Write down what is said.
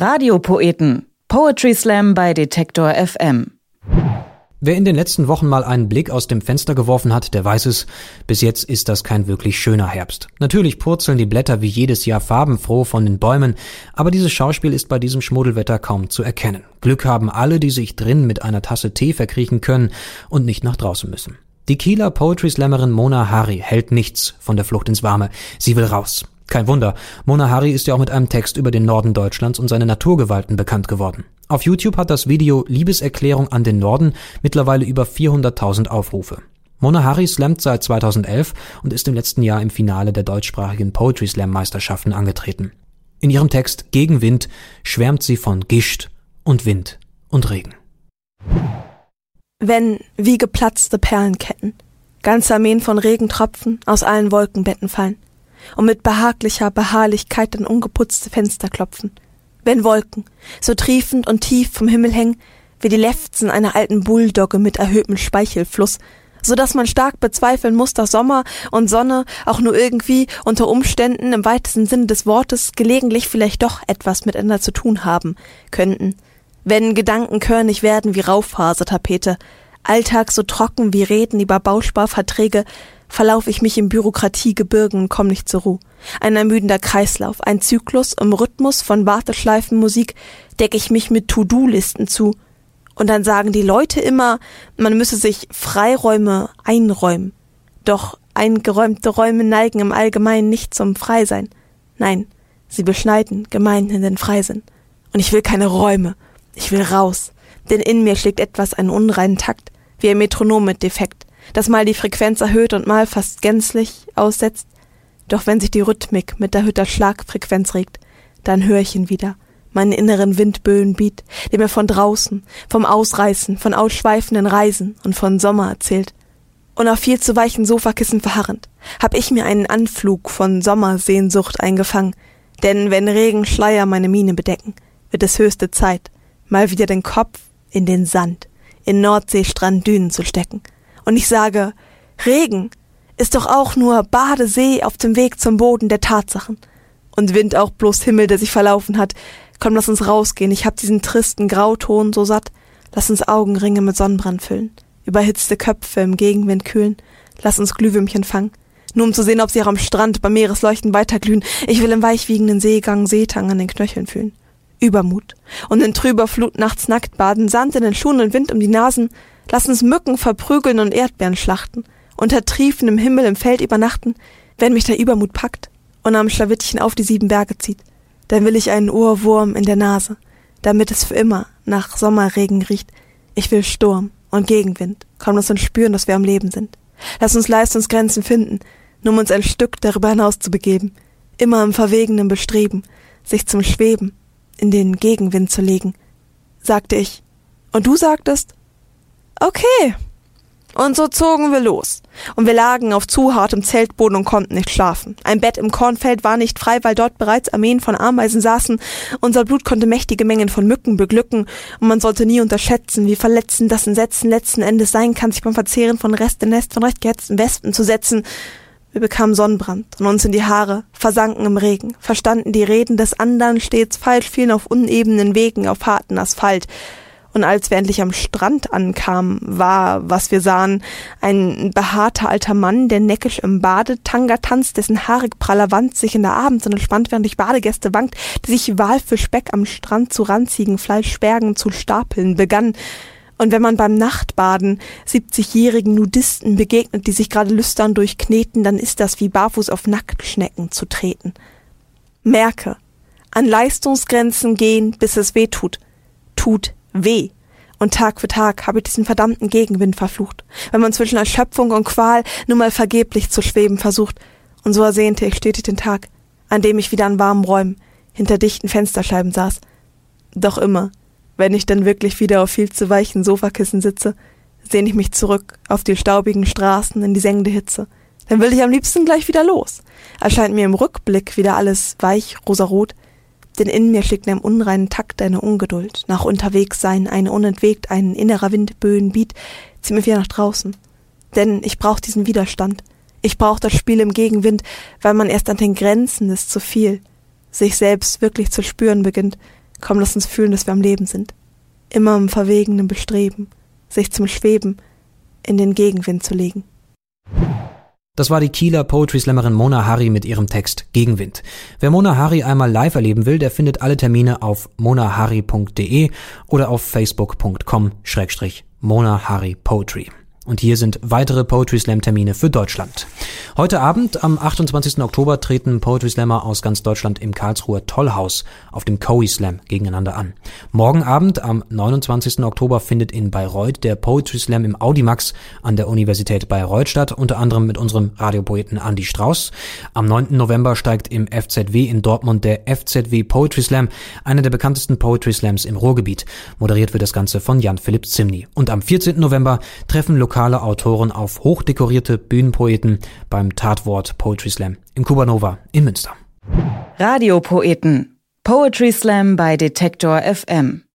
Radiopoeten. Poetry Slam bei Detektor FM. Wer in den letzten Wochen mal einen Blick aus dem Fenster geworfen hat, der weiß es, bis jetzt ist das kein wirklich schöner Herbst. Natürlich purzeln die Blätter wie jedes Jahr farbenfroh von den Bäumen, aber dieses Schauspiel ist bei diesem Schmuddelwetter kaum zu erkennen. Glück haben alle, die sich drin mit einer Tasse Tee verkriechen können und nicht nach draußen müssen. Die Kieler Poetry Slammerin Mona Hari hält nichts von der Flucht ins Warme. Sie will raus. Kein Wunder, Mona Hari ist ja auch mit einem Text über den Norden Deutschlands und seine Naturgewalten bekannt geworden. Auf YouTube hat das Video Liebeserklärung an den Norden mittlerweile über 400.000 Aufrufe. Mona Hari slammt seit 2011 und ist im letzten Jahr im Finale der deutschsprachigen Poetry Slam Meisterschaften angetreten. In ihrem Text Gegen Wind schwärmt sie von Gischt und Wind und Regen. Wenn wie geplatzte Perlenketten ganze Armeen von Regentropfen aus allen Wolkenbetten fallen, und mit behaglicher Beharrlichkeit an ungeputzte Fenster klopfen. Wenn Wolken, so triefend und tief vom Himmel hängen, wie die Lefzen einer alten Bulldogge mit erhöhtem Speichelfluss, so dass man stark bezweifeln muss, dass Sommer und Sonne auch nur irgendwie unter Umständen im weitesten Sinne des Wortes gelegentlich vielleicht doch etwas miteinander zu tun haben könnten. Wenn Gedanken körnig werden wie Raufasertapete, Alltag so trocken wie Reden über Bausparverträge, verlaufe ich mich im Bürokratiegebirgen und komme nicht zur Ruhe. Ein ermüdender Kreislauf, ein Zyklus im Rhythmus von Warteschleifenmusik decke ich mich mit To-Do-Listen zu. Und dann sagen die Leute immer, man müsse sich Freiräume einräumen. Doch eingeräumte Räume neigen im Allgemeinen nicht zum Freisein. Nein, sie beschneiden gemeinhin den Freisinn. Und ich will keine Räume. Ich will raus. Denn in mir schlägt etwas einen unreinen Takt, wie ein Metronom mit Defekt das mal die Frequenz erhöht und mal fast gänzlich aussetzt. Doch wenn sich die Rhythmik mit erhöhter Schlagfrequenz regt, dann höre ich ihn wieder, meinen inneren Windböenbeat, der mir von draußen, vom Ausreißen, von ausschweifenden Reisen und von Sommer erzählt. Und auf viel zu weichen Sofakissen verharrend, hab ich mir einen Anflug von Sommersehnsucht eingefangen, denn wenn Regenschleier meine Miene bedecken, wird es höchste Zeit, mal wieder den Kopf in den Sand, in Nordseestranddünen zu stecken und ich sage, Regen ist doch auch nur Badesee auf dem Weg zum Boden der Tatsachen. Und Wind auch bloß Himmel, der sich verlaufen hat. Komm, lass uns rausgehen, ich hab diesen tristen Grauton so satt. Lass uns Augenringe mit Sonnenbrand füllen. Überhitzte Köpfe im Gegenwind kühlen. Lass uns Glühwürmchen fangen. Nur um zu sehen, ob sie auch am Strand beim Meeresleuchten weiterglühen. Ich will im weichwiegenden Seegang Seetang an den Knöcheln fühlen. Übermut. Und in trüber Flut nachts nackt baden, Sand in den Schuhen und Wind um die Nasen. Lass uns Mücken verprügeln und Erdbeeren schlachten, unter triefendem Himmel im Feld übernachten, wenn mich der Übermut packt und am Schlawittchen auf die sieben Berge zieht, dann will ich einen Ohrwurm in der Nase, damit es für immer nach Sommerregen riecht. Ich will Sturm und Gegenwind, komm lass uns spüren, dass wir am Leben sind. Lass uns Leistungsgrenzen finden, nur um uns ein Stück darüber hinaus zu begeben, immer im verwegenen Bestreben, sich zum Schweben in den Gegenwind zu legen, sagte ich. Und du sagtest, Okay. Und so zogen wir los. Und wir lagen auf zu hartem Zeltboden und konnten nicht schlafen. Ein Bett im Kornfeld war nicht frei, weil dort bereits Armeen von Ameisen saßen. Unser Blut konnte mächtige Mengen von Mücken beglücken. Und man sollte nie unterschätzen, wie verletzend das in Sätzen letzten Endes sein kann, sich beim Verzehren von Reste-Nest von recht gehetzten Wespen zu setzen. Wir bekamen Sonnenbrand und uns in die Haare, versanken im Regen, verstanden die Reden des anderen stets falsch, fielen auf unebenen Wegen, auf harten Asphalt. Und als wir endlich am Strand ankamen, war, was wir sahen, ein behaarter alter Mann, der neckisch im Badetanga tanzt, dessen haarig praller Wand sich in der Abendsonne spannt, während durch Badegäste wankt, die sich Wahl für Speck am Strand zu ranzigen Fleischbergen zu stapeln begann. Und wenn man beim Nachtbaden 70-jährigen Nudisten begegnet, die sich gerade lüstern durchkneten, dann ist das wie barfuß auf Nacktschnecken zu treten. Merke, an Leistungsgrenzen gehen, bis es weh tut. Tut weh. Und Tag für Tag habe ich diesen verdammten Gegenwind verflucht, wenn man zwischen Erschöpfung und Qual nur mal vergeblich zu schweben versucht. Und so ersehnte ich stetig den Tag, an dem ich wieder an warmen Räumen hinter dichten Fensterscheiben saß. Doch immer, wenn ich dann wirklich wieder auf viel zu weichen Sofakissen sitze, sehne ich mich zurück auf die staubigen Straßen in die sengende Hitze. Dann will ich am liebsten gleich wieder los. Erscheint mir im Rückblick wieder alles weich rosarot, denn in mir schlägt in einem unreinen Takt eine Ungeduld, nach unterwegs sein, eine unentwegt, ein innerer Windböen Beat, zieh mir wieder nach draußen. Denn ich brauch diesen Widerstand. Ich brauch das Spiel im Gegenwind, weil man erst an den Grenzen des zu viel sich selbst wirklich zu spüren beginnt, Komm, lass uns fühlen, dass wir am Leben sind. Immer im verwegenen Bestreben, sich zum Schweben in den Gegenwind zu legen. Das war die Kieler Poetry Slammerin Mona Hari mit ihrem Text Gegenwind. Wer Mona Hari einmal live erleben will, der findet alle Termine auf monahari.de oder auf facebook.com Mona Hari Poetry. Und hier sind weitere Poetry Slam Termine für Deutschland. Heute Abend, am 28. Oktober, treten Poetry Slammer aus ganz Deutschland im Karlsruher Tollhaus auf dem Coe Slam gegeneinander an. Morgen Abend, am 29. Oktober, findet in Bayreuth der Poetry Slam im Audimax an der Universität Bayreuth statt, unter anderem mit unserem Radiopoeten Andy Strauß. Am 9. November steigt im FZW in Dortmund der FZW Poetry Slam, einer der bekanntesten Poetry Slams im Ruhrgebiet. Moderiert wird das Ganze von Jan-Philipp Zimny. Und am 14. November treffen lokale Autoren auf hochdekorierte Bühnenpoeten beim Tatwort Poetry Slam im Kubanova in Münster. Radiopoeten. Poetry Slam bei Detektor FM.